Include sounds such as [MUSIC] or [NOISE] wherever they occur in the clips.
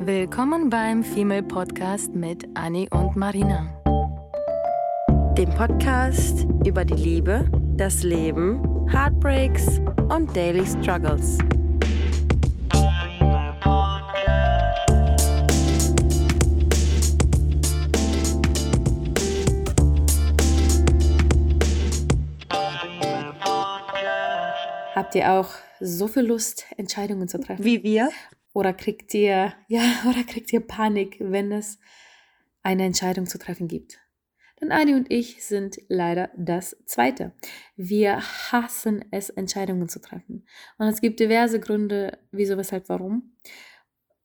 Willkommen beim Female Podcast mit Annie und Marina. Dem Podcast über die Liebe, das Leben, Heartbreaks und Daily Struggles. Habt ihr auch so viel Lust, Entscheidungen zu treffen? Wie wir? Oder kriegt ihr, [LAUGHS] ja, oder kriegt ihr Panik, wenn es eine Entscheidung zu treffen gibt? Denn Adi und ich sind leider das Zweite. Wir hassen es, Entscheidungen zu treffen. Und es gibt diverse Gründe, wieso, weshalb, warum.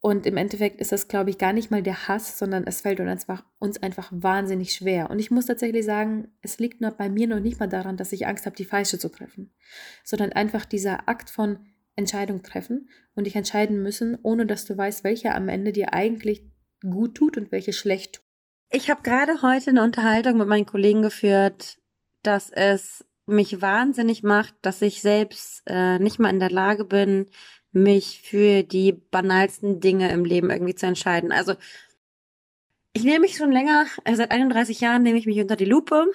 Und im Endeffekt ist das, glaube ich, gar nicht mal der Hass, sondern es fällt uns einfach, uns einfach wahnsinnig schwer. Und ich muss tatsächlich sagen, es liegt nur bei mir noch nicht mal daran, dass ich Angst habe, die falsche zu treffen, sondern einfach dieser Akt von Entscheidung treffen und dich entscheiden müssen, ohne dass du weißt, welche am Ende dir eigentlich gut tut und welche schlecht tut. Ich habe gerade heute eine Unterhaltung mit meinen Kollegen geführt, dass es mich wahnsinnig macht, dass ich selbst äh, nicht mal in der Lage bin, mich für die banalsten Dinge im Leben irgendwie zu entscheiden. Also ich nehme mich schon länger, also seit 31 Jahren nehme ich mich unter die Lupe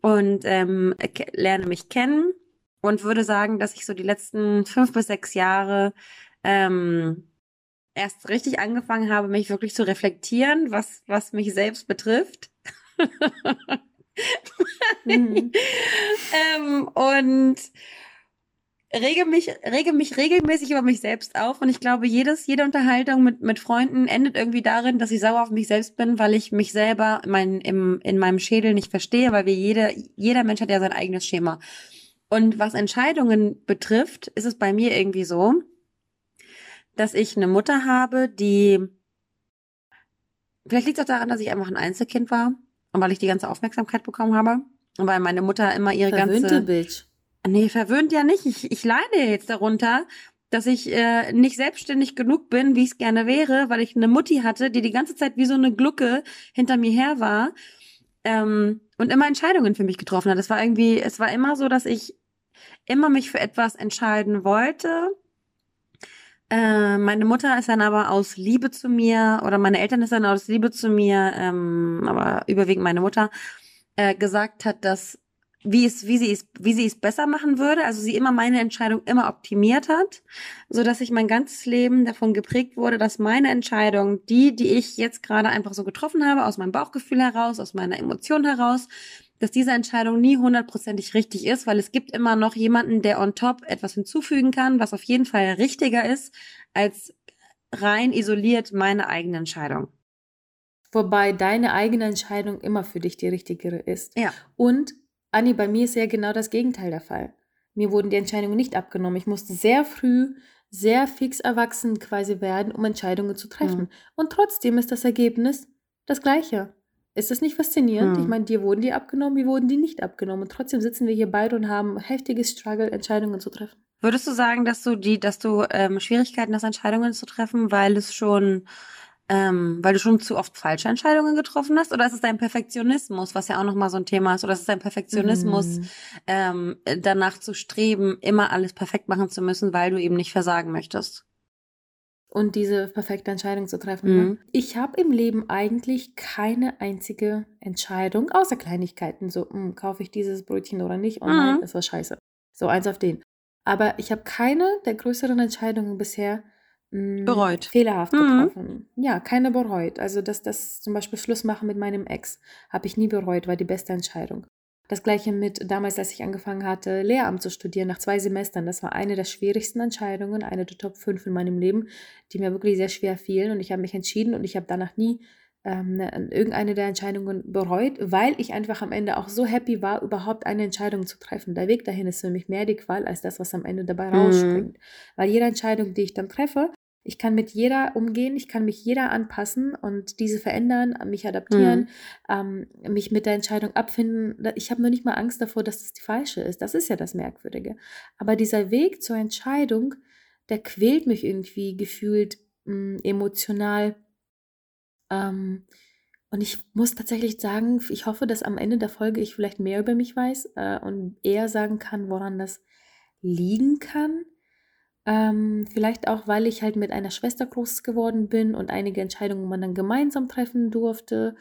und ähm, lerne mich kennen und würde sagen, dass ich so die letzten fünf bis sechs Jahre ähm, erst richtig angefangen habe, mich wirklich zu reflektieren, was, was mich selbst betrifft. [LAUGHS] mhm. ähm, und rege mich, rege mich regelmäßig über mich selbst auf und ich glaube, jedes, jede Unterhaltung mit, mit Freunden endet irgendwie darin, dass ich sauer auf mich selbst bin, weil ich mich selber mein, im, in meinem Schädel nicht verstehe, weil wir jede, jeder Mensch hat ja sein eigenes Schema. Und was Entscheidungen betrifft, ist es bei mir irgendwie so, dass ich eine Mutter habe, die, vielleicht liegt es auch daran, dass ich einfach ein Einzelkind war und weil ich die ganze Aufmerksamkeit bekommen habe und weil meine Mutter immer ihre Verwöhnte ganze Bitch. Nee, verwöhnt ja nicht. Ich, ich leide jetzt darunter, dass ich äh, nicht selbstständig genug bin, wie ich es gerne wäre, weil ich eine Mutti hatte, die die ganze Zeit wie so eine Glucke hinter mir her war ähm, und immer Entscheidungen für mich getroffen hat. Es war irgendwie, es war immer so, dass ich immer mich für etwas entscheiden wollte. Äh, meine Mutter ist dann aber aus Liebe zu mir, oder meine Eltern ist dann aus Liebe zu mir, ähm, aber überwiegend meine Mutter, äh, gesagt hat, dass wie es, wie sie es, wie sie es besser machen würde. Also sie immer meine Entscheidung immer optimiert hat, so dass ich mein ganzes Leben davon geprägt wurde, dass meine Entscheidung, die, die ich jetzt gerade einfach so getroffen habe, aus meinem Bauchgefühl heraus, aus meiner Emotion heraus, dass diese Entscheidung nie hundertprozentig richtig ist, weil es gibt immer noch jemanden, der on top etwas hinzufügen kann, was auf jeden Fall richtiger ist, als rein isoliert meine eigene Entscheidung. Wobei deine eigene Entscheidung immer für dich die richtigere ist. Ja. Und Anni, bei mir ist ja genau das Gegenteil der Fall. Mir wurden die Entscheidungen nicht abgenommen. Ich musste sehr früh, sehr fix erwachsen quasi werden, um Entscheidungen zu treffen. Mhm. Und trotzdem ist das Ergebnis das gleiche. Ist das nicht faszinierend? Mhm. Ich meine, dir wurden die abgenommen, mir wurden die nicht abgenommen. Und trotzdem sitzen wir hier beide und haben heftiges Struggle, Entscheidungen zu treffen. Würdest du sagen, dass du die, dass du ähm, Schwierigkeiten hast, Entscheidungen zu treffen, weil es schon ähm, weil du schon zu oft falsche Entscheidungen getroffen hast? Oder ist es dein Perfektionismus, was ja auch nochmal so ein Thema ist? Oder ist es dein Perfektionismus, mhm. ähm, danach zu streben, immer alles perfekt machen zu müssen, weil du eben nicht versagen möchtest? Und diese perfekte Entscheidung zu treffen. Ne? Mhm. Ich habe im Leben eigentlich keine einzige Entscheidung, außer Kleinigkeiten. So, mh, hm, kaufe ich dieses Brötchen oder nicht? Oh nein, mhm. das war scheiße. So, eins auf den. Aber ich habe keine der größeren Entscheidungen bisher bereut. Fehlerhaft mhm. getroffen. Ja, keine bereut. Also, dass das zum Beispiel Schluss machen mit meinem Ex, habe ich nie bereut, war die beste Entscheidung. Das gleiche mit damals, als ich angefangen hatte, Lehramt zu studieren, nach zwei Semestern. Das war eine der schwierigsten Entscheidungen, eine der Top 5 in meinem Leben, die mir wirklich sehr schwer fielen. Und ich habe mich entschieden und ich habe danach nie ähm, ne, irgendeine der Entscheidungen bereut, weil ich einfach am Ende auch so happy war, überhaupt eine Entscheidung zu treffen. Der Weg dahin ist für mich mehr die Qual als das, was am Ende dabei mhm. rausspringt. Weil jede Entscheidung, die ich dann treffe, ich kann mit jeder umgehen, ich kann mich jeder anpassen und diese verändern, mich adaptieren, mhm. ähm, mich mit der Entscheidung abfinden. Ich habe nur nicht mal Angst davor, dass das die falsche ist. Das ist ja das Merkwürdige. Aber dieser Weg zur Entscheidung, der quält mich irgendwie gefühlt mh, hm, emotional. Ähm, und ich muss tatsächlich sagen, ich hoffe, dass am Ende der Folge ich vielleicht mehr über mich weiß äh, und eher sagen kann, woran das liegen kann. Ähm, vielleicht auch, weil ich halt mit einer Schwester groß geworden bin und einige Entscheidungen man dann gemeinsam treffen durfte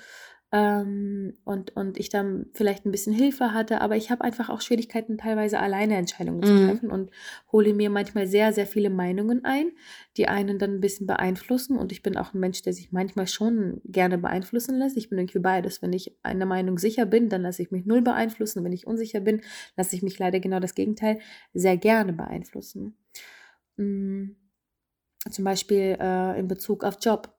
ähm, und, und ich dann vielleicht ein bisschen Hilfe hatte, aber ich habe einfach auch Schwierigkeiten, teilweise alleine Entscheidungen zu Mhm. treffen und hole mir manchmal sehr, sehr viele Meinungen ein, die einen dann ein bisschen beeinflussen. Und ich bin auch ein Mensch, der sich manchmal schon gerne beeinflussen lässt. Ich bin irgendwie beides. Wenn ich einer Meinung sicher bin, dann lasse ich mich null beeinflussen. Wenn ich unsicher bin, lasse ich mich leider genau das Gegenteil sehr gerne beeinflussen. Mm, Zum Beispiel äh, in Bezug auf Job.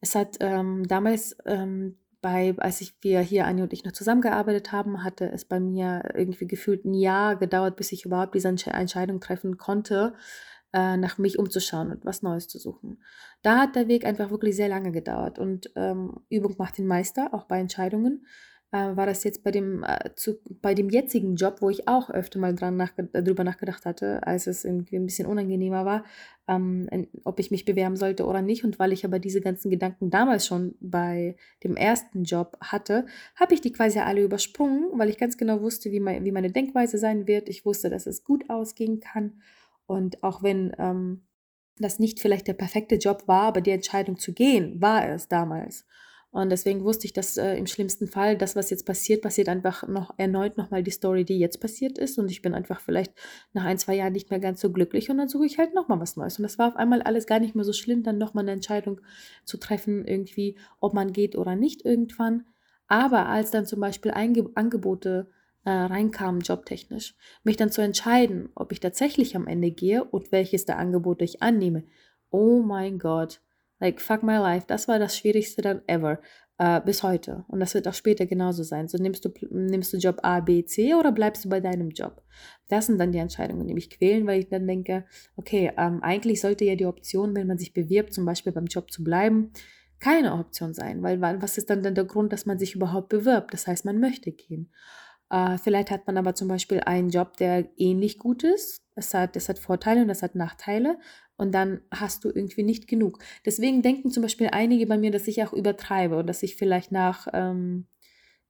Es hat ähm, damals ähm, bei, als ich, wir hier, Anni und ich noch zusammengearbeitet haben, hatte es bei mir irgendwie gefühlt ein Jahr gedauert, bis ich überhaupt diese Entsche- Entscheidung treffen konnte, äh, nach mich umzuschauen und was Neues zu suchen. Da hat der Weg einfach wirklich sehr lange gedauert und ähm, Übung macht den Meister, auch bei Entscheidungen. Äh, war das jetzt bei dem, äh, zu, bei dem jetzigen Job, wo ich auch öfter mal dran nachge drüber nachgedacht hatte, als es irgendwie ein bisschen unangenehmer war, ähm, in- ob ich mich bewerben sollte oder nicht. Und weil ich aber diese ganzen Gedanken damals schon bei dem ersten Job hatte, habe ich die quasi alle übersprungen, weil ich ganz genau wusste, wie, mein, wie meine Denkweise sein wird. Ich wusste, dass es gut ausgehen kann. Und auch wenn ähm, das nicht vielleicht der perfekte Job war, aber die Entscheidung zu gehen, war es damals. Und deswegen wusste ich, dass äh, im schlimmsten Fall das, was jetzt passiert, passiert einfach noch erneut nochmal die Story, die jetzt passiert ist. Und ich bin einfach vielleicht nach ein, zwei Jahren nicht mehr ganz so glücklich und dann suche ich halt nochmal was Neues. Und das war auf einmal alles gar nicht mehr so schlimm, dann nochmal eine Entscheidung zu treffen, irgendwie, ob man geht oder nicht irgendwann. Aber als dann zum Beispiel Einge Angebote äh, reinkamen, jobtechnisch, mich dann zu entscheiden, ob ich tatsächlich am Ende gehe und welches der Angebote ich annehme. Oh mein Gott. Like, fuck my life. Das war das Schwierigste dann ever. Äh, bis heute. Und das wird auch später genauso sein. So nimmst du, nimmst du Job A, B, C oder bleibst du bei deinem Job? Das sind dann die Entscheidungen, die mich quälen, weil ich dann denke, okay, ähm, eigentlich sollte ja die Option, wenn man sich bewirbt, zum Beispiel beim Job zu bleiben, keine Option sein. Weil wa- was ist dann denn der Grund, dass man sich überhaupt bewirbt? Das heißt, man möchte gehen. Äh, vielleicht hat man aber zum Beispiel einen Job, der ähnlich gut ist. Es hat, es hat Vorteile und es hat Nachteile. Und dann hast du irgendwie nicht genug. Deswegen denken zum Beispiel einige bei mir, dass ich auch übertreibe und dass ich vielleicht nach ähm,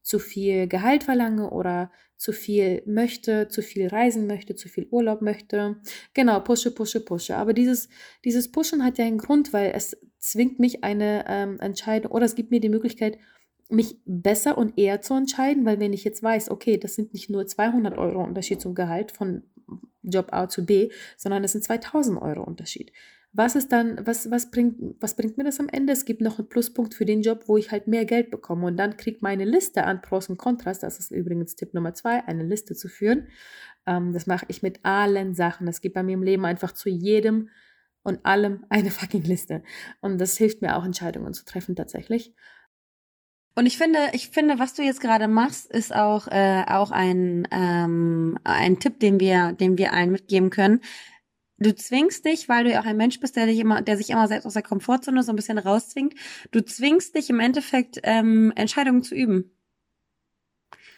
zu viel Gehalt verlange oder zu viel möchte, zu viel reisen möchte, zu viel Urlaub möchte. Genau, pushe, pushe, pushe. Aber dieses, dieses Pushen hat ja einen Grund, weil es zwingt mich eine ähm, Entscheidung oder es gibt mir die Möglichkeit, mich besser und eher zu entscheiden, weil wenn ich jetzt weiß, okay, das sind nicht nur 200 Euro Unterschied zum Gehalt von Job A zu B, sondern es sind 2000 Euro Unterschied. Was ist dann, was, was, bringt, was bringt mir das am Ende? Es gibt noch einen Pluspunkt für den Job, wo ich halt mehr Geld bekomme. Und dann kriegt meine Liste an Pros und Kontras, das ist übrigens Tipp Nummer zwei, eine Liste zu führen. Ähm, das mache ich mit allen Sachen. Es gibt bei mir im Leben einfach zu jedem und allem eine fucking Liste. Und das hilft mir auch, Entscheidungen zu treffen tatsächlich. Und ich finde, ich finde, was du jetzt gerade machst, ist auch äh, auch ein ähm, ein Tipp, den wir, den wir allen mitgeben können. Du zwingst dich, weil du ja auch ein Mensch bist, der dich immer, der sich immer selbst aus der Komfortzone so ein bisschen rauszwingt. Du zwingst dich im Endeffekt ähm, Entscheidungen zu üben,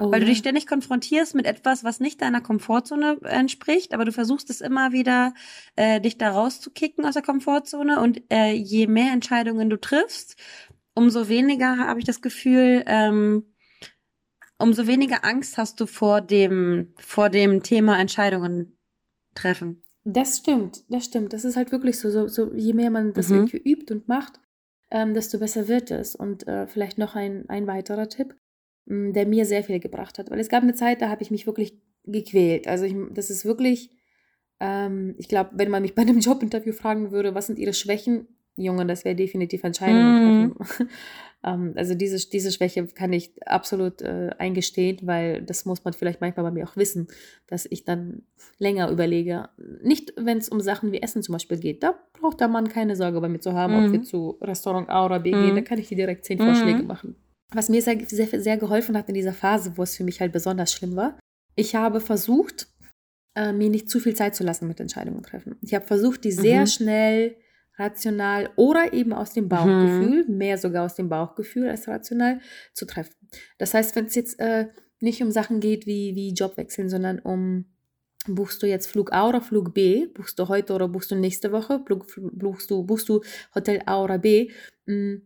Oh, weil du dich ständig konfrontierst mit etwas, was nicht deiner Komfortzone entspricht, aber du versuchst es immer wieder, äh, dich da rauszukicken aus der Komfortzone. Und äh, je mehr Entscheidungen du triffst, umso weniger habe ich das Gefühl, ähm, umso weniger Angst hast du vor dem, vor dem Thema Entscheidungen treffen. Das stimmt, das stimmt. Das ist halt wirklich so. so, so je mehr man das Mhm. irgendwie übt und macht, ähm, desto besser wird es. Und äh, vielleicht noch ein, ein weiterer Tipp, mh, der mir sehr viel gebracht hat. Weil es gab eine Zeit, da habe ich mich wirklich gequält. Also ich, das ist wirklich, ähm, ich glaube, wenn man mich bei einem [LAUGHS] Jobinterview fragen würde, was sind ihre Schwächen, Junge, das wäre definitiv Entscheidungen Mhm. treffen. [LAUGHS] ähm, also diese, diese Schwäche kann ich absolut äh, eingestehen, weil das muss man vielleicht manchmal bei mir auch wissen, dass ich dann länger überlege. Nicht, wenn es um Sachen wie Essen zum Beispiel geht. Da braucht der Mann keine Sorge bei mir zu haben, ob Mhm. wir zu Restaurant A oder B Mhm. gehen. Da kann ich dir direkt zehn Mhm. Vorschläge machen. Was mir sehr, sehr, sehr geholfen hat in dieser Phase, wo es für mich halt besonders schlimm war, ich habe versucht, äh, mir nicht zu viel Zeit zu lassen mit Entscheidungen treffen. Ich habe versucht, die sehr Mhm. schnell, rational oder eben aus dem Bauchgefühl, mehr sogar aus dem Bauchgefühl als rational, zu treffen. Das heißt, wenn es jetzt äh, nicht um Sachen geht wie, wie Jobwechseln, sondern um buchst du jetzt Flug A oder Flug B, buchst du heute oder buchst du nächste Woche, buchst du, buchst du Hotel A oder B, mh,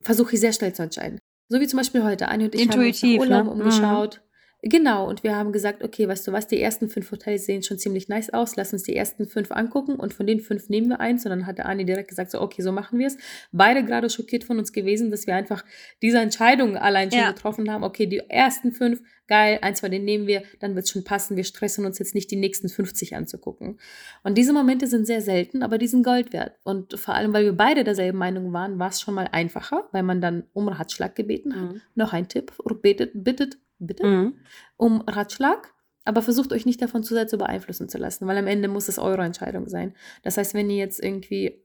versuche ich sehr schnell zu entscheiden. So wie zum Beispiel heute. Anni und ich Intuitiv, haben uns nach Urlaub ne? umgeschaut. Genau, und wir haben gesagt, okay, weißt du was, die ersten fünf Hotels sehen schon ziemlich nice aus, lass uns die ersten fünf angucken und von den fünf nehmen wir eins. Und dann hat der Ani direkt gesagt, so, okay, so machen wir es. Beide gerade schockiert von uns gewesen, dass wir einfach diese Entscheidung allein schon ja. getroffen haben. Okay, die ersten fünf, geil, eins von denen nehmen wir, dann wird es schon passen. Wir stressen uns jetzt nicht, die nächsten 50 anzugucken. Und diese Momente sind sehr selten, aber die sind Gold wert. Und vor allem, weil wir beide derselben Meinung waren, war es schon mal einfacher, weil man dann um Ratschlag gebeten hat. Mhm. Noch ein Tipp, bittet, bittet bitte, mhm. um Ratschlag. Aber versucht euch nicht davon zu sehr zu beeinflussen zu lassen, weil am Ende muss es eure Entscheidung sein. Das heißt, wenn ihr jetzt irgendwie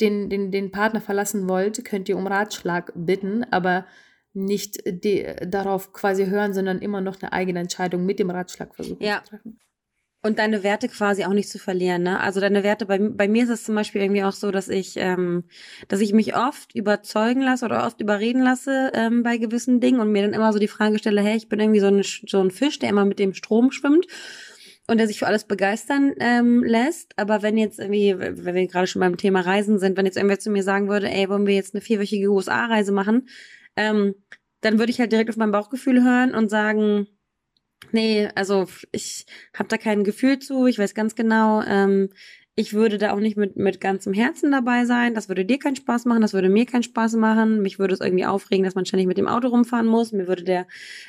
den, den, den Partner verlassen wollt, könnt ihr um Ratschlag bitten, aber nicht die, darauf quasi hören, sondern immer noch eine eigene Entscheidung mit dem Ratschlag versuchen ja. zu treffen. Und deine Werte quasi auch nicht zu verlieren, ne? Also deine Werte, bei, bei mir ist es zum Beispiel irgendwie auch so, dass ich, ähm, dass ich mich oft überzeugen lasse oder oft überreden lasse ähm, bei gewissen Dingen und mir dann immer so die Frage stelle, hey, ich bin irgendwie so ein, so ein Fisch, der immer mit dem Strom schwimmt und der sich für alles begeistern ähm, lässt. Aber wenn jetzt irgendwie, wenn wir gerade schon beim Thema Reisen sind, wenn jetzt irgendwer zu mir sagen würde, ey, wollen wir jetzt eine vierwöchige USA-Reise machen, ähm, dann würde ich halt direkt auf mein Bauchgefühl hören und sagen, Nee, also ich habe da kein Gefühl zu. Ich weiß ganz genau, ähm, ich würde da auch nicht mit, mit ganzem Herzen dabei sein. Das würde dir keinen Spaß machen, das würde mir keinen Spaß machen. Mich würde es irgendwie aufregen, dass man ständig mit dem Auto rumfahren muss. Mir würde der,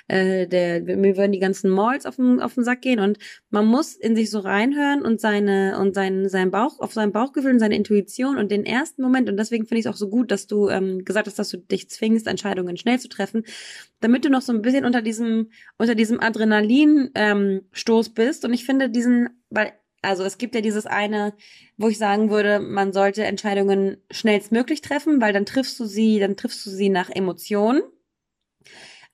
äh, der, mir würden die ganzen Malls auf den, auf den Sack gehen. Und man muss in sich so reinhören und seine, und sein, sein Bauch, auf sein Bauchgefühl und seine Intuition und den ersten Moment. Und deswegen finde ich es auch so gut, dass du ähm, gesagt hast, dass du dich zwingst, Entscheidungen schnell zu treffen, damit du noch so ein bisschen unter diesem, unter diesem Adrenalin ähm, Stoß bist. Und ich finde diesen, weil also es gibt ja dieses eine, wo ich sagen würde, man sollte Entscheidungen schnellstmöglich treffen, weil dann triffst du sie, dann triffst du sie nach Emotionen.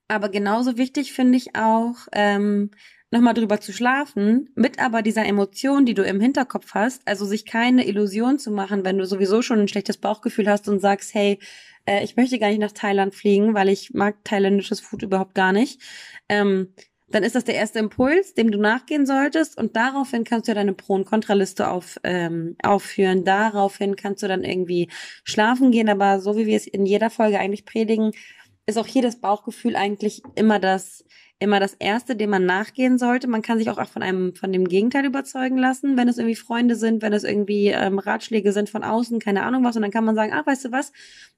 Aber genauso wichtig finde ich auch, ähm, nochmal drüber zu schlafen, mit aber dieser Emotion, die du im Hinterkopf hast, also sich keine Illusion zu machen, wenn du sowieso schon ein schlechtes Bauchgefühl hast und sagst, hey, äh, ich möchte gar nicht nach Thailand fliegen, weil ich mag thailändisches Food überhaupt gar nicht. Ähm, dann ist das der erste Impuls, dem du nachgehen solltest und daraufhin kannst du ja deine Pro- und Kontraliste auf, ähm, aufführen. Daraufhin kannst du dann irgendwie schlafen gehen, aber so wie wir es in jeder Folge eigentlich predigen, ist auch hier das Bauchgefühl eigentlich immer das, immer das erste, dem man nachgehen sollte. Man kann sich auch von einem, von dem Gegenteil überzeugen lassen, wenn es irgendwie Freunde sind, wenn es irgendwie ähm, Ratschläge sind von außen, keine Ahnung was. Und dann kann man sagen, ah, weißt du was?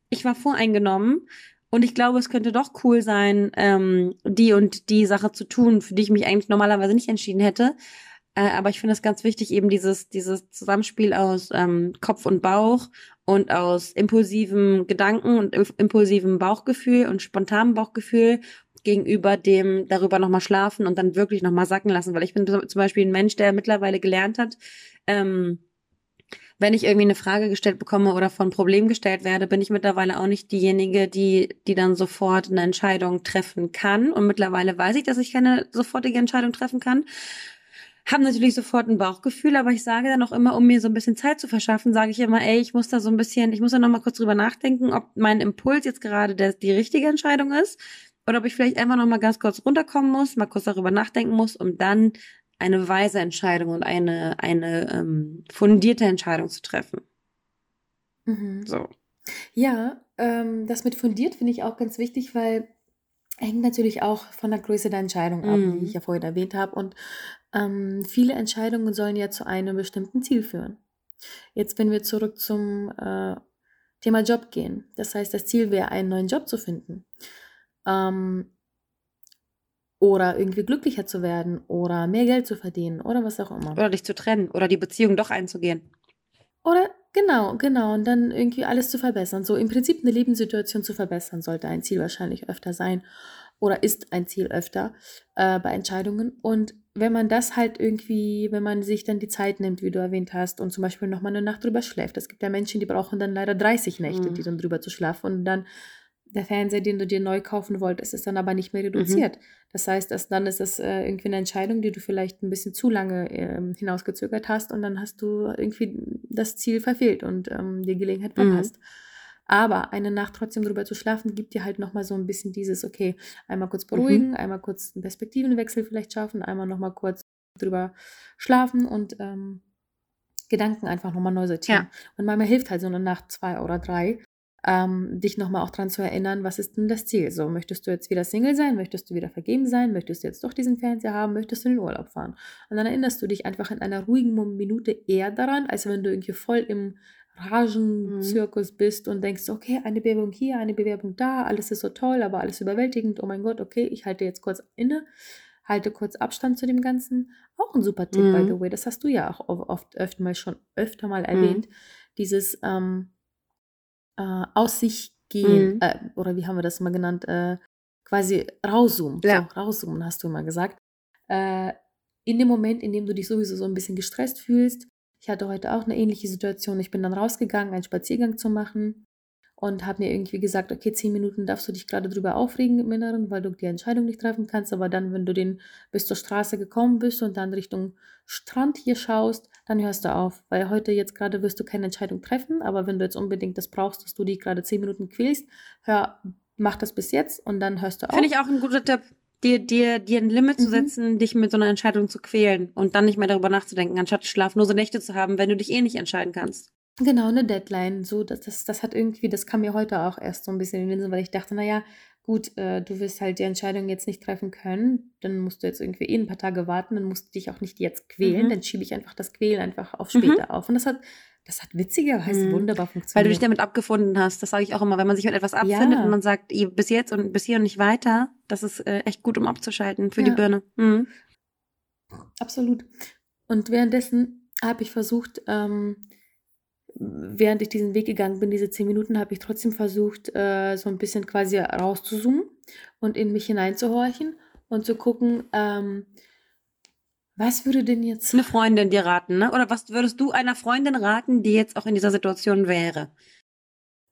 Ich war voreingenommen und ich glaube, es könnte doch cool sein, ähm, die und die Sache zu tun, für die ich mich eigentlich normalerweise nicht entschieden hätte. Äh, aber ich finde es ganz wichtig, eben dieses, dieses Zusammenspiel aus ähm, Kopf und Bauch und aus impulsiven Gedanken und impulsivem Bauchgefühl und spontanem Bauchgefühl gegenüber dem darüber nochmal schlafen und dann wirklich nochmal sacken lassen. Weil ich bin zum Beispiel ein Mensch, der mittlerweile gelernt hat, ähm, wenn ich irgendwie eine Frage gestellt bekomme oder von Problem gestellt werde, bin ich mittlerweile auch nicht diejenige, die, die dann sofort eine Entscheidung treffen kann. Und mittlerweile weiß ich, dass ich keine sofortige Entscheidung treffen kann. Haben natürlich sofort ein Bauchgefühl, aber ich sage dann auch immer, um mir so ein bisschen Zeit zu verschaffen, sage ich immer, ey, ich muss da so ein bisschen, ich muss da noch mal kurz drüber nachdenken, ob mein Impuls jetzt gerade der, die richtige Entscheidung ist oder ob ich vielleicht einfach noch mal ganz kurz runterkommen muss, mal kurz darüber nachdenken muss, um dann eine weise Entscheidung und eine, eine ähm, fundierte Entscheidung zu treffen. Mhm. So. Ja, ähm, das mit fundiert finde ich auch ganz wichtig, weil hängt natürlich auch von der Größe der Entscheidung ab, mhm. wie ich ja vorhin erwähnt habe. Und ähm, viele Entscheidungen sollen ja zu einem bestimmten Ziel führen. Jetzt, wenn wir zurück zum äh, Thema Job gehen, das heißt, das Ziel wäre, einen neuen Job zu finden. Ähm, oder irgendwie glücklicher zu werden oder mehr Geld zu verdienen oder was auch immer. Oder dich zu trennen oder die Beziehung doch einzugehen. Oder genau, genau. Und dann irgendwie alles zu verbessern. So im Prinzip eine Lebenssituation zu verbessern, sollte ein Ziel wahrscheinlich öfter sein. Oder ist ein Ziel öfter äh, bei Entscheidungen. Und wenn man das halt irgendwie, wenn man sich dann die Zeit nimmt, wie du erwähnt hast, und zum Beispiel nochmal eine Nacht drüber schläft. Es gibt ja Menschen, die brauchen dann leider 30 Nächte, mhm. die dann drüber zu schlafen. Und dann der Fernseher, den du dir neu kaufen wolltest, ist dann aber nicht mehr reduziert. Mhm. Das heißt, dass dann ist das äh, irgendwie eine Entscheidung, die du vielleicht ein bisschen zu lange äh, hinausgezögert hast und dann hast du irgendwie das Ziel verfehlt und ähm, die Gelegenheit mhm. verpasst. Mhm. Aber eine Nacht trotzdem drüber zu schlafen, gibt dir halt nochmal so ein bisschen dieses, okay, einmal kurz beruhigen, mhm. einmal kurz einen Perspektivenwechsel vielleicht schaffen, einmal nochmal kurz drüber schlafen und ähm, Gedanken einfach nochmal neu sortieren. Ja. Und manchmal hilft halt so eine Nacht, zwei oder drei, ähm, dich nochmal auch dran zu erinnern, was ist denn das Ziel? So, möchtest du jetzt wieder Single sein? Möchtest du wieder vergeben sein? Möchtest du jetzt doch diesen Fernseher haben? Möchtest du in den Urlaub fahren? Und dann erinnerst du dich einfach in einer ruhigen Minute eher daran, als wenn du irgendwie voll im Ragenzirkus mhm. bist und denkst, okay, eine Bewerbung hier, eine Bewerbung da, alles ist so toll, aber alles überwältigend. Oh mein Gott, okay, ich halte jetzt kurz inne, halte kurz Abstand zu dem Ganzen. Auch ein super Tipp, mhm. by the way. Das hast du ja auch oft öfter mal schon öfter mal mhm. erwähnt. Mhm. Dieses ähm, äh, aus sich gehen, mhm. äh, oder wie haben wir das mal genannt, äh, quasi rauszoomen. Ja. So, rauszoomen, hast du immer gesagt. Äh, in dem Moment, in dem du dich sowieso so ein bisschen gestresst fühlst, ich hatte heute auch eine ähnliche Situation. Ich bin dann rausgegangen, einen Spaziergang zu machen und habe mir irgendwie gesagt, okay, zehn Minuten darfst du dich gerade drüber aufregen im Inneren, weil du die Entscheidung nicht treffen kannst. Aber dann, wenn du den bis zur Straße gekommen bist und dann Richtung Strand hier schaust, dann hörst du auf. Weil heute jetzt gerade wirst du keine Entscheidung treffen. Aber wenn du jetzt unbedingt das brauchst, dass du dich gerade zehn Minuten quälst, hör, mach das bis jetzt und dann hörst du auf. Finde ich auch ein guter Tipp dir, dir, dir ein Limit mhm. zu setzen, dich mit so einer Entscheidung zu quälen und dann nicht mehr darüber nachzudenken, anstatt schlaflose Nächte zu haben, wenn du dich eh nicht entscheiden kannst. Genau, eine Deadline. So, das, das, das hat irgendwie, das kam mir heute auch erst so ein bisschen in den Sinn, weil ich dachte, naja, gut, äh, du wirst halt die Entscheidung jetzt nicht treffen können, dann musst du jetzt irgendwie eh ein paar Tage warten, dann musst du dich auch nicht jetzt quälen, mhm. dann schiebe ich einfach das Quälen einfach auf später mhm. auf. Und das hat das hat witzigerweise mhm. wunderbar funktioniert. Weil du dich damit abgefunden hast. Das sage ich auch immer. Wenn man sich mit etwas abfindet ja. und man sagt, bis jetzt und bis hier und nicht weiter, das ist äh, echt gut, um abzuschalten für ja. die Birne. Mhm. Absolut. Und währenddessen habe ich versucht, ähm, während ich diesen Weg gegangen bin, diese zehn Minuten, habe ich trotzdem versucht, äh, so ein bisschen quasi rauszuzoomen und in mich hineinzuhorchen und zu gucken, ähm, was würde denn jetzt eine Freundin dir raten, ne? Oder was würdest du einer Freundin raten, die jetzt auch in dieser Situation wäre?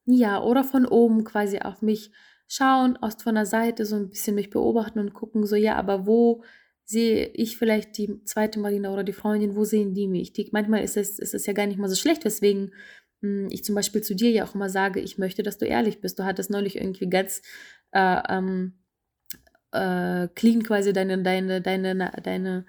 Ja, oder von oben quasi auf mich schauen, aus von der Seite so ein bisschen mich beobachten und gucken, so ja, aber wo sehe ich vielleicht die zweite Marina oder die Freundin, wo sehen die mich? Die, manchmal ist es, ist es ja gar nicht mal so schlecht, weswegen hm, ich zum Beispiel zu dir ja auch immer sage, ich möchte, dass du ehrlich bist. Du hattest neulich irgendwie ganz äh, ähm, äh, clean quasi deine, deine, deine, deine,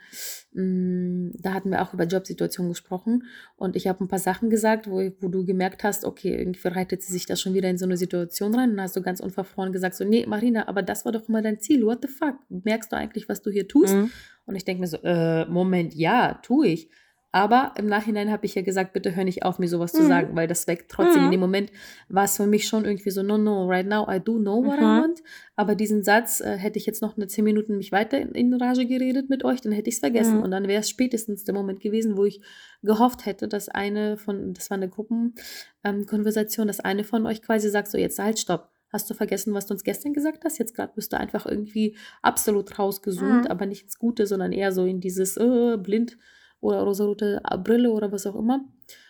mh, mm, da hatten wir auch über Jobsituationen gesprochen und ich habe ein paar Sachen gesagt, wo, wo du gemerkt hast, okay, irgendwie reitet sie sich da schon wieder in so eine Situation rein und dann hast du ganz unverfroren gesagt, so, nee, Marina, aber das war doch immer dein Ziel, what the fuck, merkst du eigentlich, was du hier tust? Mhm. Und ich denke mir so, äh, Moment, ja, tue ich. Aber im Nachhinein habe ich ja gesagt, bitte hör nicht auf, mir sowas mhm. zu sagen, weil das weckt trotzdem. Mhm. In dem Moment war es für mich schon irgendwie so, no, no, right now I do know what mhm. I want. Aber diesen Satz, äh, hätte ich jetzt noch eine zehn Minuten mich weiter in, in Rage geredet mit euch, dann hätte ich es vergessen. Mhm. Und dann wäre es spätestens der Moment gewesen, wo ich gehofft hätte, dass eine von, das war eine Gruppenkonversation, ähm, dass eine von euch quasi sagt, so jetzt halt, stopp. Hast du vergessen, was du uns gestern gesagt hast? Jetzt gerade bist du einfach irgendwie absolut rausgezoomt, mhm. aber nicht ins Gute, sondern eher so in dieses äh, blind oder rosarote Brille oder was auch immer.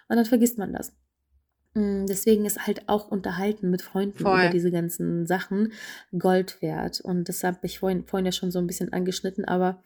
Und dann vergisst man das. Mm, deswegen ist halt auch Unterhalten mit Freunden Voll. über diese ganzen Sachen Gold wert. Und das habe ich vorhin, vorhin ja schon so ein bisschen angeschnitten, aber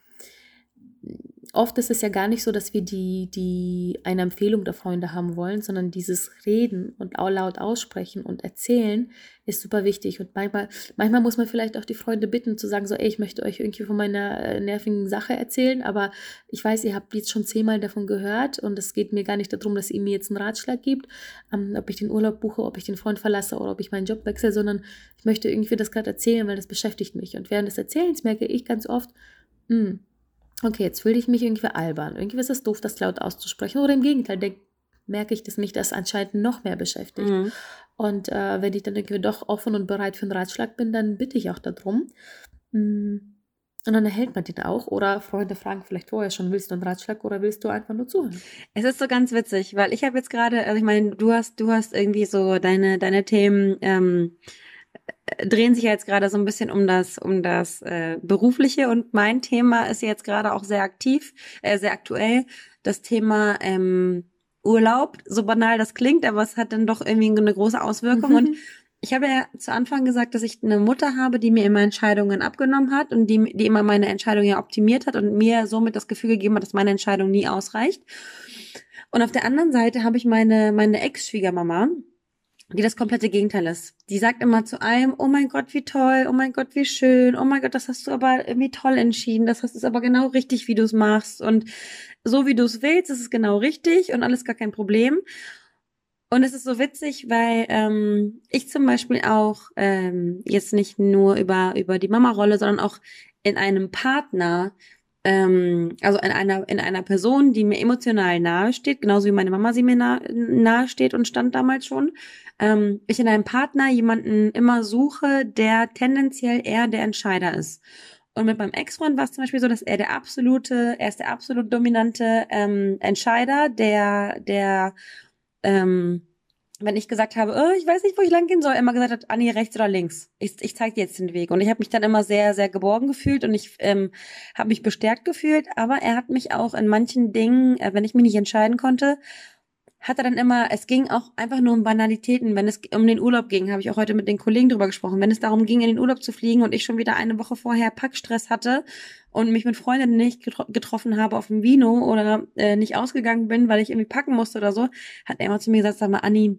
oft ist es ja gar nicht so, dass wir die, die eine Empfehlung der Freunde haben wollen, sondern dieses Reden und auch laut aussprechen und erzählen ist super wichtig. Und manchmal, manchmal muss man vielleicht auch die Freunde bitten, zu sagen, so, ey, ich möchte euch irgendwie von meiner äh, nervigen Sache erzählen, aber ich weiß, ihr habt jetzt schon zehnmal davon gehört und es geht mir gar nicht darum, dass ihr mir jetzt einen Ratschlag gibt, ähm, ob ich den Urlaub buche, ob ich den Freund verlasse oder ob ich meinen Job wechsle, sondern ich möchte irgendwie das gerade erzählen, weil das beschäftigt mich. Und während des Erzählens merke ich ganz oft, mh, hm, okay, jetzt fühle ich mich irgendwie albern. Irgendwie ist es doof, das laut auszusprechen. Oder im Gegenteil, denk, merke ich, dass mich das anscheinend noch mehr beschäftigt. Mhm. Und äh, wenn ich dann irgendwie doch offen und bereit für einen Ratschlag bin, dann bitte ich auch darum. Mm, und dann erhält man den auch. Oder Freunde fragen vielleicht vorher schon, willst du einen Ratschlag oder willst du einfach nur zuhören? Es ist so ganz witzig, weil ich habe jetzt gerade, also ich meine, du hast, du hast irgendwie so deine, deine Themen ähm, drehen sich ja jetzt gerade so ein bisschen um das um das äh, berufliche und mein Thema ist jetzt gerade auch sehr aktiv, äh, sehr aktuell. Das Thema ähm, Urlaub, so banal das klingt, aber es hat dann doch irgendwie eine große Auswirkung. Mhm. Und ich habe ja zu Anfang gesagt, dass ich eine Mutter habe, die mir immer Entscheidungen abgenommen hat und die, die immer meine Entscheidung ja optimiert hat und mir somit das Gefühl gegeben hat, dass meine Entscheidung nie ausreicht. Und auf der anderen Seite habe ich meine, meine Ex-Schwiegermama, die das komplette Gegenteil ist. Die sagt immer zu einem, oh mein Gott, wie toll, oh mein Gott, wie schön, oh mein Gott, das hast du aber irgendwie toll entschieden, das ist aber genau richtig, wie du es machst und so wie du es willst, ist es genau richtig und alles gar kein Problem. Und es ist so witzig, weil ähm, ich zum Beispiel auch ähm, jetzt nicht nur über, über die Mama-Rolle, sondern auch in einem Partner, ähm, also in einer, in einer Person, die mir emotional nahe steht, genauso wie meine Mama sie mir nah, nahe steht und stand damals schon, ähm, ich in einem Partner jemanden immer suche, der tendenziell eher der Entscheider ist. Und mit meinem Ex-Freund war es zum Beispiel so, dass er der absolute, er ist der absolut dominante ähm, Entscheider, der, der ähm, wenn ich gesagt habe, oh, ich weiß nicht, wo ich lang gehen soll, immer gesagt hat, Anni, rechts oder links. Ich, ich zeige dir jetzt den Weg. Und ich habe mich dann immer sehr, sehr geborgen gefühlt und ich ähm, habe mich bestärkt gefühlt. Aber er hat mich auch in manchen Dingen, äh, wenn ich mich nicht entscheiden konnte, hat er dann immer, es ging auch einfach nur um Banalitäten. Wenn es um den Urlaub ging, habe ich auch heute mit den Kollegen drüber gesprochen. Wenn es darum ging, in den Urlaub zu fliegen und ich schon wieder eine Woche vorher Packstress hatte und mich mit Freundinnen nicht getroffen habe auf dem Vino oder äh, nicht ausgegangen bin, weil ich irgendwie packen musste oder so, hat er immer zu mir gesagt, sag mal, Anni,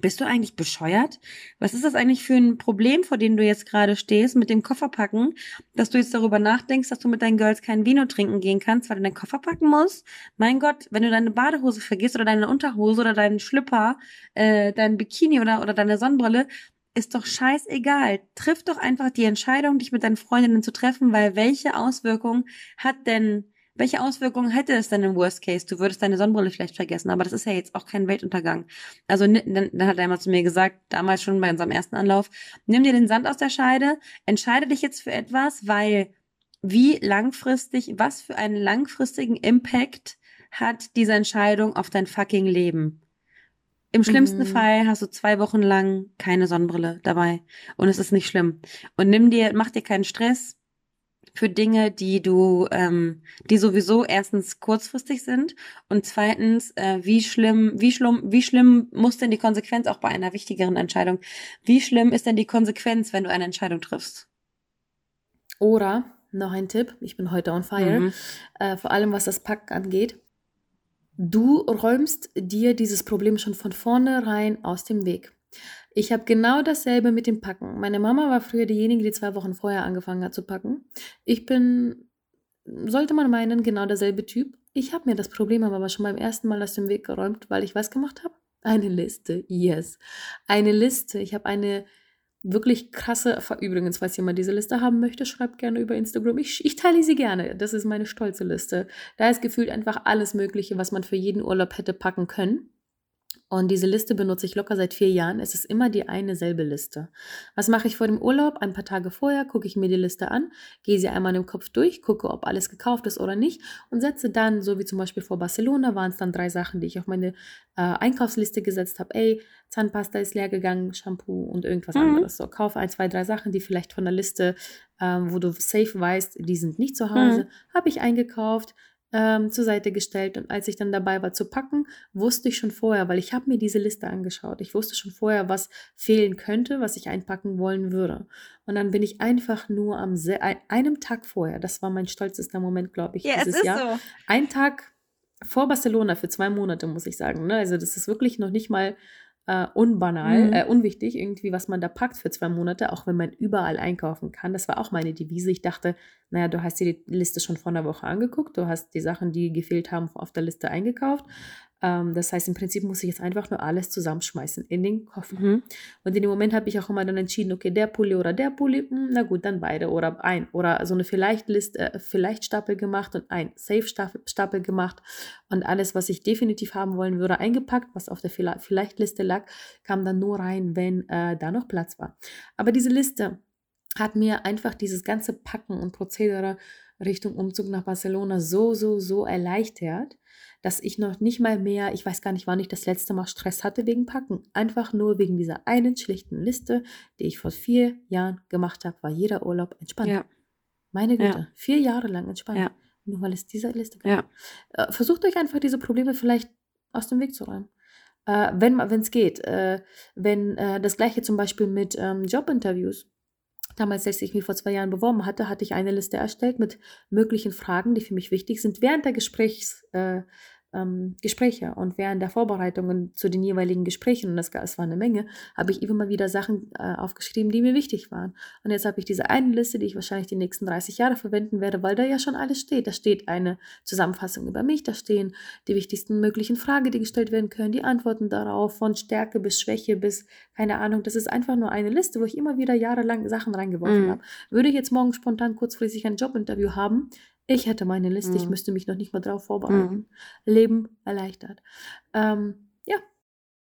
bist du eigentlich bescheuert? Was ist das eigentlich für ein Problem, vor dem du jetzt gerade stehst mit dem Kofferpacken, dass du jetzt darüber nachdenkst, dass du mit deinen Girls kein Vino trinken gehen kannst, weil du deinen Koffer packen musst? Mein Gott, wenn du deine Badehose vergisst oder deine Unterhose oder deinen Schlüpper, äh, dein Bikini oder, oder deine Sonnenbrille, ist doch scheißegal. Triff doch einfach die Entscheidung, dich mit deinen Freundinnen zu treffen, weil welche Auswirkungen hat denn welche Auswirkungen hätte es denn im Worst Case? Du würdest deine Sonnenbrille vielleicht vergessen, aber das ist ja jetzt auch kein Weltuntergang. Also dann, dann hat er immer zu mir gesagt, damals schon bei unserem ersten Anlauf, nimm dir den Sand aus der Scheide, entscheide dich jetzt für etwas, weil wie langfristig, was für einen langfristigen Impact hat diese Entscheidung auf dein fucking Leben? Im schlimmsten mhm. Fall hast du zwei Wochen lang keine Sonnenbrille dabei und es ist nicht schlimm. Und nimm dir, mach dir keinen Stress, für Dinge, die du, ähm, die sowieso erstens kurzfristig sind und zweitens, äh, wie schlimm, wie schlimm, wie schlimm muss denn die Konsequenz auch bei einer wichtigeren Entscheidung? Wie schlimm ist denn die Konsequenz, wenn du eine Entscheidung triffst? Oder noch ein Tipp, ich bin heute on fire, mhm. äh, vor allem was das Packen angeht. Du räumst dir dieses Problem schon von vornherein aus dem Weg. Ich habe genau dasselbe mit dem Packen. Meine Mama war früher diejenige, die zwei Wochen vorher angefangen hat zu packen. Ich bin, sollte man meinen, genau derselbe Typ. Ich habe mir das Problem aber schon beim ersten Mal aus dem Weg geräumt, weil ich was gemacht habe? Eine Liste, yes. Eine Liste. Ich habe eine wirklich krasse, übrigens, falls jemand diese Liste haben möchte, schreibt gerne über Instagram. Ich, ich teile sie gerne. Das ist meine stolze Liste. Da ist gefühlt einfach alles Mögliche, was man für jeden Urlaub hätte packen können. Und diese Liste benutze ich locker seit vier Jahren. Es ist immer die eine selbe Liste. Was mache ich vor dem Urlaub? Ein paar Tage vorher gucke ich mir die Liste an, gehe sie einmal im Kopf durch, gucke, ob alles gekauft ist oder nicht und setze dann, so wie zum Beispiel vor Barcelona, waren es dann drei Sachen, die ich auf meine äh, Einkaufsliste gesetzt habe. Ey, Zahnpasta ist leer gegangen, Shampoo und irgendwas mhm. anderes. So, kaufe ein, zwei, drei Sachen, die vielleicht von der Liste, ähm, wo du safe weißt, die sind nicht zu Hause, mhm. habe ich eingekauft ähm, zur Seite gestellt und als ich dann dabei war zu packen, wusste ich schon vorher, weil ich habe mir diese Liste angeschaut. Ich wusste schon vorher, was fehlen könnte, was ich einpacken wollen würde. Und dann bin ich einfach nur am Se einem Tag vorher, das war mein stolzester Moment, glaube ich, ja, dieses Jahr. So. Ein Tag vor Barcelona für zwei Monate, muss ich sagen. Ne? Also das ist wirklich noch nicht mal äh, unbanal, mhm. äh, unwichtig, irgendwie, was man da packt für zwei Monate, auch wenn man überall einkaufen kann. Das war auch meine Devise. Ich dachte, naja, du hast dir die Liste schon vor einer Woche angeguckt, du hast die Sachen, die gefehlt haben, auf der Liste eingekauft. Ähm, das heißt, im Prinzip muss ich jetzt einfach nur alles zusammenschmeißen in den Koffer. Mhm. Und in dem Moment habe ich auch immer dann entschieden, okay, der Pulli oder der Pulli, mh, hm, na gut, dann beide oder ein. Oder so eine Vielleicht-Liste, äh, Vielleicht-Stapel gemacht und ein Safe-Stapel gemacht. Und alles, was ich definitiv haben wollen würde, eingepackt, was auf der Vielleicht-Liste lag, kam dann nur rein, wenn äh, da noch Platz war. Aber diese Liste hat mir einfach dieses ganze Packen und Prozedere Richtung Umzug nach Barcelona so, so, so erleichtert, dass ich noch nicht mal mehr, ich weiß gar nicht, wann ich das letzte Mal Stress hatte wegen Packen. Einfach nur wegen dieser einen schlichten Liste, die ich vor vier Jahren gemacht habe, war jeder Urlaub entspannt. Ja. Meine Güte, ja. vier Jahre lang entspannt. Ja. Nur weil es diese Liste gab. Ja. Äh, versucht euch einfach diese Probleme vielleicht aus dem Weg zu räumen. Äh, wenn es geht. Äh, wenn äh, das gleiche zum Beispiel mit ähm, Jobinterviews Damals, als ich mich vor zwei Jahren beworben hatte, hatte ich eine Liste erstellt mit möglichen Fragen, die für mich wichtig sind, während der Gesprächs, äh, ähm, Gespräche. Und während der Vorbereitungen zu den jeweiligen Gesprächen, und das, es war eine Menge, habe ich immer mal wieder Sachen äh, aufgeschrieben, die mir wichtig waren. Und jetzt habe ich diese eine Liste, die ich wahrscheinlich die nächsten 30 Jahre verwenden werde, weil da ja schon alles steht. Da steht eine Zusammenfassung über mich, da stehen die wichtigsten möglichen Fragen, die gestellt werden können, die Antworten darauf, von Stärke bis Schwäche bis, keine Ahnung, das ist einfach nur eine Liste, wo ich immer wieder jahrelang Sachen reingeworfen mhm. habe. Würde ich jetzt morgen spontan kurzfristig ein Jobinterview haben, ich hätte meine Liste, mhm. ich müsste mich noch nicht mal drauf vorbereiten. Mhm. Leben erleichtert. Ähm, ja.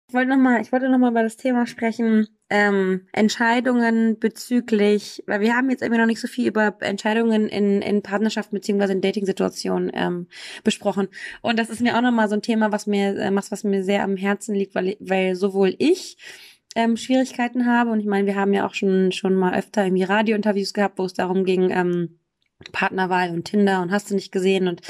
Ich wollte nochmal, ich wollte noch mal über das Thema sprechen, ähm, Entscheidungen bezüglich, weil wir haben jetzt irgendwie noch nicht so viel über Entscheidungen in, in Partnerschaft beziehungsweise in Dating-Situationen ähm, besprochen. Und das ist mir auch nochmal so ein Thema, was mir, äh, was, was mir sehr am Herzen liegt, weil, weil sowohl ich ähm, Schwierigkeiten habe und ich meine, wir haben ja auch schon, schon mal öfter irgendwie Radiointerviews gehabt, wo es darum ging, ähm, Partnerwahl und Tinder und hast du nicht gesehen und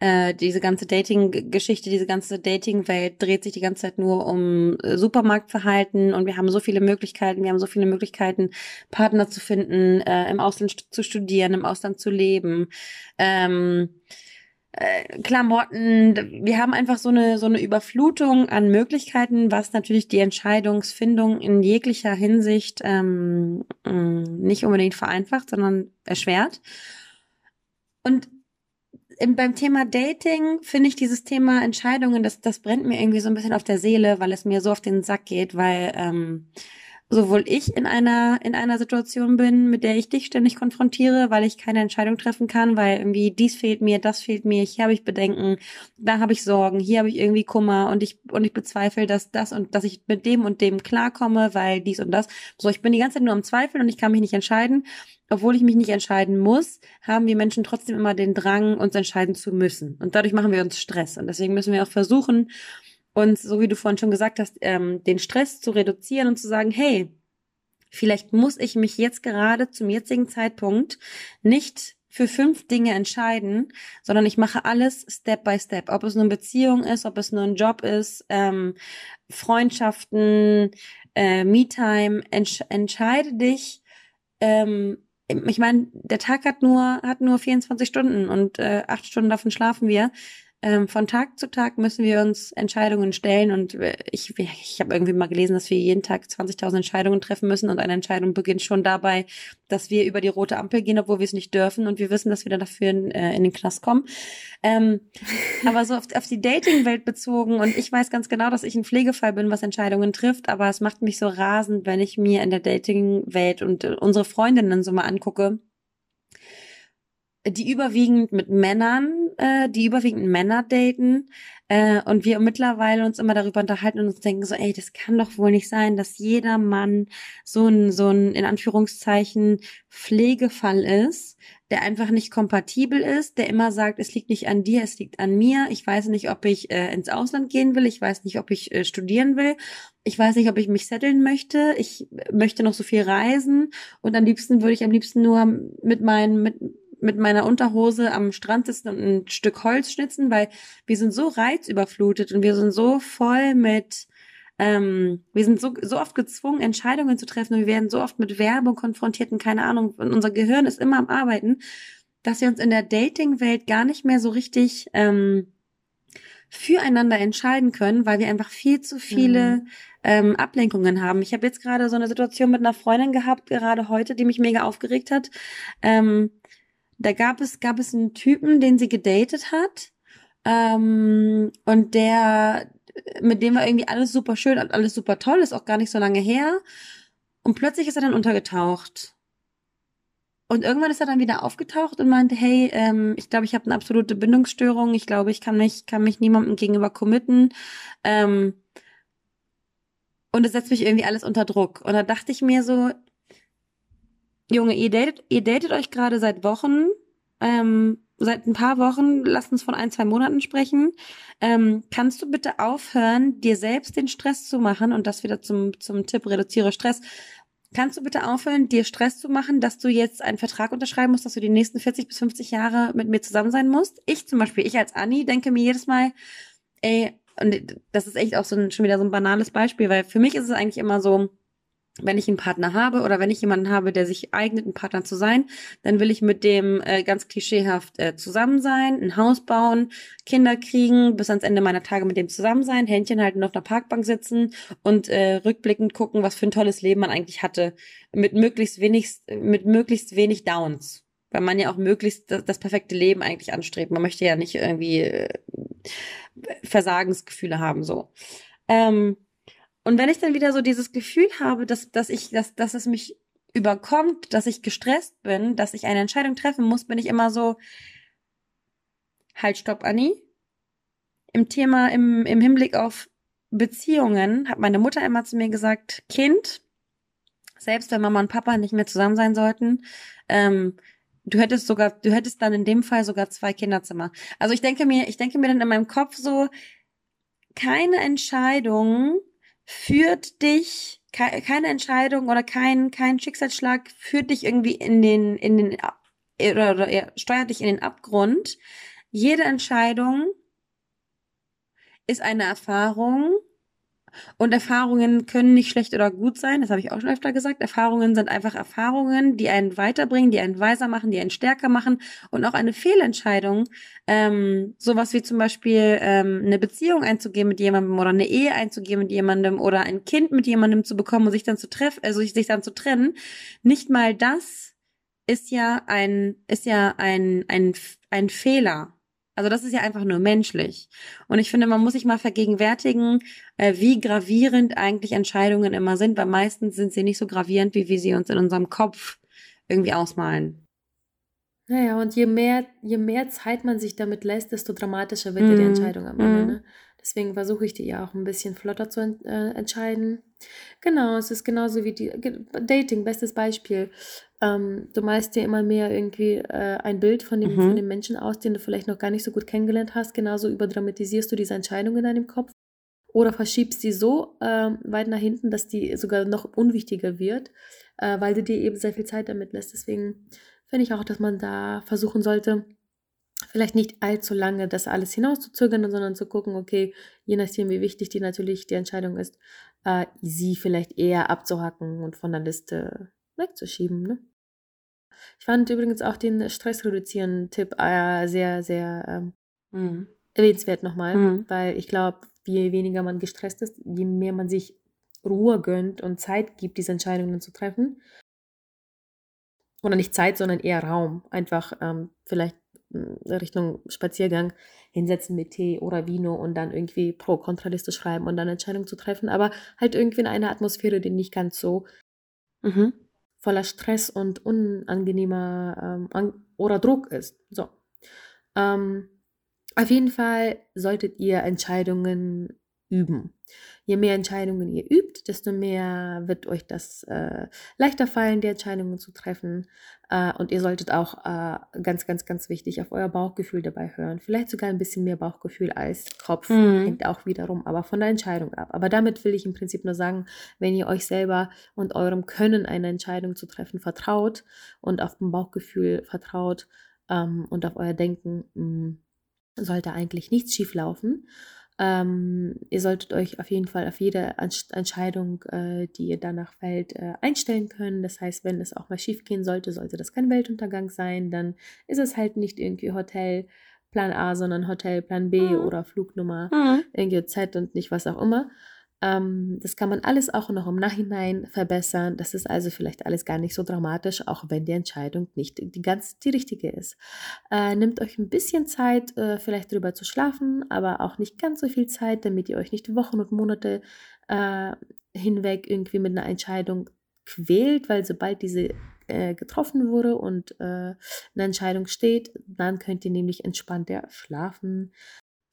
äh, diese ganze Dating-Geschichte, diese ganze Dating-Welt dreht sich die ganze Zeit nur um äh, Supermarktverhalten und wir haben so viele Möglichkeiten, wir haben so viele Möglichkeiten, Partner zu finden, äh, im Ausland st zu studieren, im Ausland zu leben. Ähm, äh, Klamotten, wir haben einfach so eine so eine Überflutung an Möglichkeiten, was natürlich die Entscheidungsfindung in jeglicher Hinsicht ähm, nicht unbedingt vereinfacht, sondern erschwert. Und im, beim Thema Dating finde ich dieses Thema Entscheidungen, das, das brennt mir irgendwie so ein bisschen auf der Seele, weil es mir so auf den Sack geht, weil ähm, sowohl ich in einer in einer Situation bin, mit der ich dich ständig konfrontiere, weil ich keine Entscheidung treffen kann, weil irgendwie dies fehlt mir, das fehlt mir, hier habe ich Bedenken, da habe ich Sorgen, hier habe ich irgendwie Kummer und ich und ich bezweifle, dass das und dass ich mit dem und dem klarkomme, weil dies und das. So, ich bin die ganze Zeit nur am Zweifeln und ich kann mich nicht entscheiden obwohl ich mich nicht entscheiden muss, haben wir Menschen trotzdem immer den Drang, uns entscheiden zu müssen. Und dadurch machen wir uns Stress. Und deswegen müssen wir auch versuchen, uns, so wie du vorhin schon gesagt hast, ähm, den Stress zu reduzieren und zu sagen, hey, vielleicht muss ich mich jetzt gerade zum jetzigen Zeitpunkt nicht für fünf Dinge entscheiden, sondern ich mache alles Step by Step. Ob es nur eine Beziehung ist, ob es nur ein Job ist, ähm, Freundschaften, äh, Me-Time, entsch entscheide dich ähm, ich meine, der Tag hat nur, hat nur 24 Stunden und äh, acht Stunden davon schlafen wir ähm, von Tag zu Tag müssen wir uns Entscheidungen stellen und äh, ich, ich habe irgendwie mal gelesen, dass wir jeden Tag 20.000 Entscheidungen treffen müssen und eine Entscheidung beginnt schon dabei, dass wir über die rote Ampel gehen, obwohl wir es nicht dürfen und wir wissen, dass wir dann dafür in, äh, in den Knast kommen. Ähm, [LAUGHS] aber so auf, auf die Dating-Welt bezogen und ich weiß ganz genau, dass ich ein Pflegefall bin, was Entscheidungen trifft, aber es macht mich so rasend, wenn ich mir in der Dating-Welt und äh, unsere Freundinnen so mal angucke, die überwiegend mit Männern, äh, die überwiegend Männer daten äh, und wir mittlerweile uns immer darüber unterhalten und uns denken so, ey, das kann doch wohl nicht sein, dass jeder Mann so ein so ein in Anführungszeichen Pflegefall ist, der einfach nicht kompatibel ist, der immer sagt, es liegt nicht an dir, es liegt an mir. Ich weiß nicht, ob ich äh, ins Ausland gehen will, ich weiß nicht, ob ich äh, studieren will, ich weiß nicht, ob ich mich setteln möchte, ich möchte noch so viel reisen. Und am liebsten würde ich am liebsten nur mit meinen mit mit meiner Unterhose am Strand sitzen und ein Stück Holz schnitzen, weil wir sind so reizüberflutet und wir sind so voll mit, ähm, wir sind so, so oft gezwungen, Entscheidungen zu treffen und wir werden so oft mit Werbung konfrontiert und keine Ahnung, und unser Gehirn ist immer am Arbeiten, dass wir uns in der Dating-Welt gar nicht mehr so richtig ähm, füreinander entscheiden können, weil wir einfach viel zu viele mhm. ähm, Ablenkungen haben. Ich habe jetzt gerade so eine Situation mit einer Freundin gehabt, gerade heute, die mich mega aufgeregt hat. Ähm, da gab es, gab es einen Typen, den sie gedatet hat. Ähm, und der, mit dem war irgendwie alles super schön und alles super toll, ist auch gar nicht so lange her. Und plötzlich ist er dann untergetaucht. Und irgendwann ist er dann wieder aufgetaucht und meinte, hey, ähm, ich glaube, ich habe eine absolute Bindungsstörung. Ich glaube, ich kann mich, kann mich niemandem gegenüber committen. Ähm, und es setzt mich irgendwie alles unter Druck. Und da dachte ich mir so, Junge, ihr datet, ihr datet euch gerade seit Wochen, ähm, seit ein paar Wochen, lasst uns von ein, zwei Monaten sprechen. Ähm, kannst du bitte aufhören, dir selbst den Stress zu machen und das wieder zum, zum Tipp, reduziere Stress. Kannst du bitte aufhören, dir Stress zu machen, dass du jetzt einen Vertrag unterschreiben musst, dass du die nächsten 40 bis 50 Jahre mit mir zusammen sein musst? Ich zum Beispiel, ich als Anni denke mir jedes Mal, ey, und das ist echt auch so ein, schon wieder so ein banales Beispiel, weil für mich ist es eigentlich immer so, wenn ich einen Partner habe oder wenn ich jemanden habe, der sich eignet, ein Partner zu sein, dann will ich mit dem äh, ganz klischeehaft äh, zusammen sein, ein Haus bauen, Kinder kriegen, bis ans Ende meiner Tage mit dem zusammen sein, Händchen halten, auf einer Parkbank sitzen und äh, rückblickend gucken, was für ein tolles Leben man eigentlich hatte, mit möglichst wenig, mit möglichst wenig Downs. Weil man ja auch möglichst das, das perfekte Leben eigentlich anstrebt. Man möchte ja nicht irgendwie äh, Versagensgefühle haben, so. Ähm, und wenn ich dann wieder so dieses Gefühl habe, dass, dass ich, dass, dass es mich überkommt, dass ich gestresst bin, dass ich eine Entscheidung treffen muss, bin ich immer so, halt, stopp, Anni. Im Thema, im, im Hinblick auf Beziehungen hat meine Mutter immer zu mir gesagt, Kind, selbst wenn Mama und Papa nicht mehr zusammen sein sollten, ähm, du hättest sogar, du hättest dann in dem Fall sogar zwei Kinderzimmer. Also ich denke mir, ich denke mir dann in meinem Kopf so, keine Entscheidung führt dich, keine Entscheidung oder kein, kein Schicksalsschlag führt dich irgendwie in den, in den, oder, oder steuert dich in den Abgrund. Jede Entscheidung ist eine Erfahrung und Erfahrungen können nicht schlecht oder gut sein, das habe ich auch schon öfter gesagt. Erfahrungen sind einfach Erfahrungen, die einen weiterbringen, die einen weiser machen, die einen stärker machen. Und auch eine Fehlentscheidung, ähm, sowas wie zum Beispiel ähm, eine Beziehung einzugehen mit jemandem oder eine Ehe einzugehen mit jemandem oder ein Kind mit jemandem zu bekommen und sich dann zu treffen, also sich dann zu trennen. Nicht mal das ist ja ein, ist ja ein, ein, ein Fehler. Also das ist ja einfach nur menschlich. Und ich finde, man muss sich mal vergegenwärtigen, äh, wie gravierend eigentlich Entscheidungen immer sind, weil meistens sind sie nicht so gravierend, wie wir sie uns in unserem Kopf irgendwie ausmalen. Naja, und je mehr, je mehr Zeit man sich damit lässt, desto dramatischer wird mm. die mhm. Entscheidung am Ende. Mm. Ne? Deswegen versuche ich die ja auch ein bisschen flotter zu äh, entscheiden. Genau, es ist genauso wie die Dating, bestes Beispiel. Ähm, du malst dir immer mehr irgendwie äh, ein Bild von dem, mhm. von dem Menschen aus, den du vielleicht noch gar nicht so gut kennengelernt hast. Genauso überdramatisierst du diese Entscheidung in deinem Kopf oder verschiebst sie so äh, weit nach hinten, dass die sogar noch unwichtiger wird, äh, weil du dir eben sehr viel Zeit damit lässt. Deswegen finde ich auch, dass man da versuchen sollte, vielleicht nicht allzu lange das alles hinauszuzögern, sondern zu gucken, okay, je nachdem, wie wichtig die natürlich die Entscheidung ist, äh, sie vielleicht eher abzuhacken und von der Liste wegzuschieben. Ne? Ich fand übrigens auch den Stress reduzieren Tipp äh, sehr, sehr ähm, mhm. erwähnenswert nochmal, mhm. weil ich glaube, je weniger man gestresst ist, je mehr man sich Ruhe gönnt und Zeit gibt, diese Entscheidungen zu treffen. Oder nicht Zeit, sondern eher Raum. Einfach ähm, vielleicht Richtung Spaziergang hinsetzen mit Tee oder Vino und dann irgendwie Pro-Kontraliste schreiben und dann Entscheidungen zu treffen, aber halt irgendwie in einer Atmosphäre, die nicht ganz so mhm. Voller Stress und unangenehmer ähm, oder Druck ist. So. Ähm, auf jeden Fall solltet ihr Entscheidungen üben. Je mehr Entscheidungen ihr übt, desto mehr wird euch das äh, leichter fallen, die Entscheidungen zu treffen. Äh, und ihr solltet auch äh, ganz, ganz, ganz wichtig auf euer Bauchgefühl dabei hören. Vielleicht sogar ein bisschen mehr Bauchgefühl als Kopf. Mhm. Hängt auch wiederum aber von der Entscheidung ab. Aber damit will ich im Prinzip nur sagen, wenn ihr euch selber und eurem Können, eine Entscheidung zu treffen, vertraut und auf dem Bauchgefühl vertraut ähm, und auf euer Denken, mh, mm, sollte eigentlich nichts schief laufen. Ähm, ihr solltet euch auf jeden Fall auf jede Entscheidung, äh, die ihr danach fällt, äh, einstellen können. Das heißt, wenn es auch mal schief gehen sollte, sollte das kein Weltuntergang sein. Dann ist es halt nicht irgendwie Hotel Plan A, sondern Hotel Plan B mhm. oder Flugnummer, mhm. irgendwie Z und nicht was auch immer. Ähm, das kann man alles auch noch im Nachhinein verbessern. Das ist also vielleicht alles gar nicht so dramatisch, auch wenn die Entscheidung nicht die ganz die richtige ist. Äh, nehmt euch ein bisschen Zeit, äh, vielleicht drüber zu schlafen, aber auch nicht ganz so viel Zeit, damit ihr euch nicht Wochen und Monate äh, hinweg irgendwie mit einer Entscheidung quält, weil sobald diese äh, getroffen wurde und äh, eine Entscheidung steht, dann könnt ihr nämlich entspannter schlafen.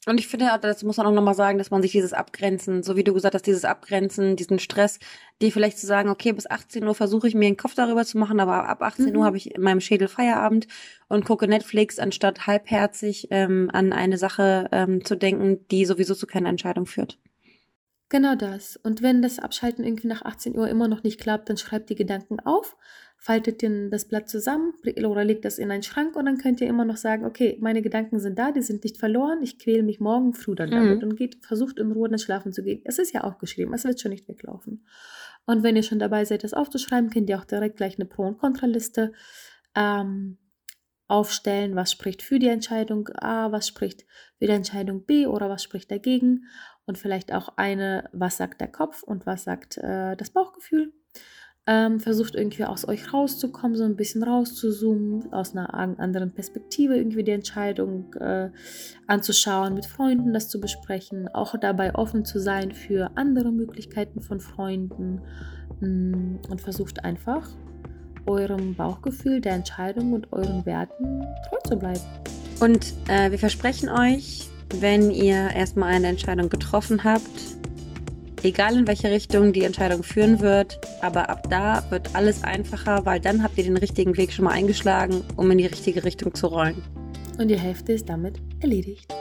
Und ich finde, das muss man auch nochmal sagen, dass man sich dieses Abgrenzen, so wie du gesagt hast, dieses Abgrenzen, diesen Stress, die vielleicht zu sagen, okay, bis 18 Uhr versuche ich mir den Kopf darüber zu machen, aber ab 18 mhm. Uhr habe ich in meinem Schädel Feierabend und gucke Netflix, anstatt halbherzig ähm, an eine Sache ähm, zu denken, die sowieso zu keiner Entscheidung führt. Genau das. Und wenn das Abschalten irgendwie nach 18 Uhr immer noch nicht klappt, dann schreibt die Gedanken auf faltet den, das Blatt zusammen oder legt das in einen Schrank und dann könnt ihr immer noch sagen, okay, meine Gedanken sind da, die sind nicht verloren, ich quäle mich morgen früh dann damit mhm. und geht, versucht in Ruhe dann schlafen zu gehen. Es ist ja auch geschrieben, es wird schon nicht weglaufen. Und wenn ihr schon dabei seid, das aufzuschreiben, könnt ihr auch direkt gleich eine Pro- und Kontraliste ähm, aufstellen. Was spricht für die Entscheidung A, was spricht für die Entscheidung B oder was spricht dagegen. Und vielleicht auch eine, was sagt der Kopf und was sagt äh, das Bauchgefühl. Ähm, versucht irgendwie aus euch rauszukommen, so ein bisschen rauszuzoomen, aus einer anderen Perspektive irgendwie die Entscheidung äh, anzuschauen, mit Freunden das zu besprechen, auch dabei offen zu sein für andere Möglichkeiten von Freunden mh, mm, und versucht einfach eurem Bauchgefühl, der Entscheidung und euren Werten treu zu bleiben. Und äh, wir versprechen euch, wenn ihr erstmal eine Entscheidung getroffen habt, egal in welche Richtung die Entscheidung führen wird, aber ab da wird alles einfacher, weil dann habt ihr den richtigen Weg schon mal eingeschlagen, um in die richtige Richtung zu rollen. Und die Hälfte ist damit erledigt.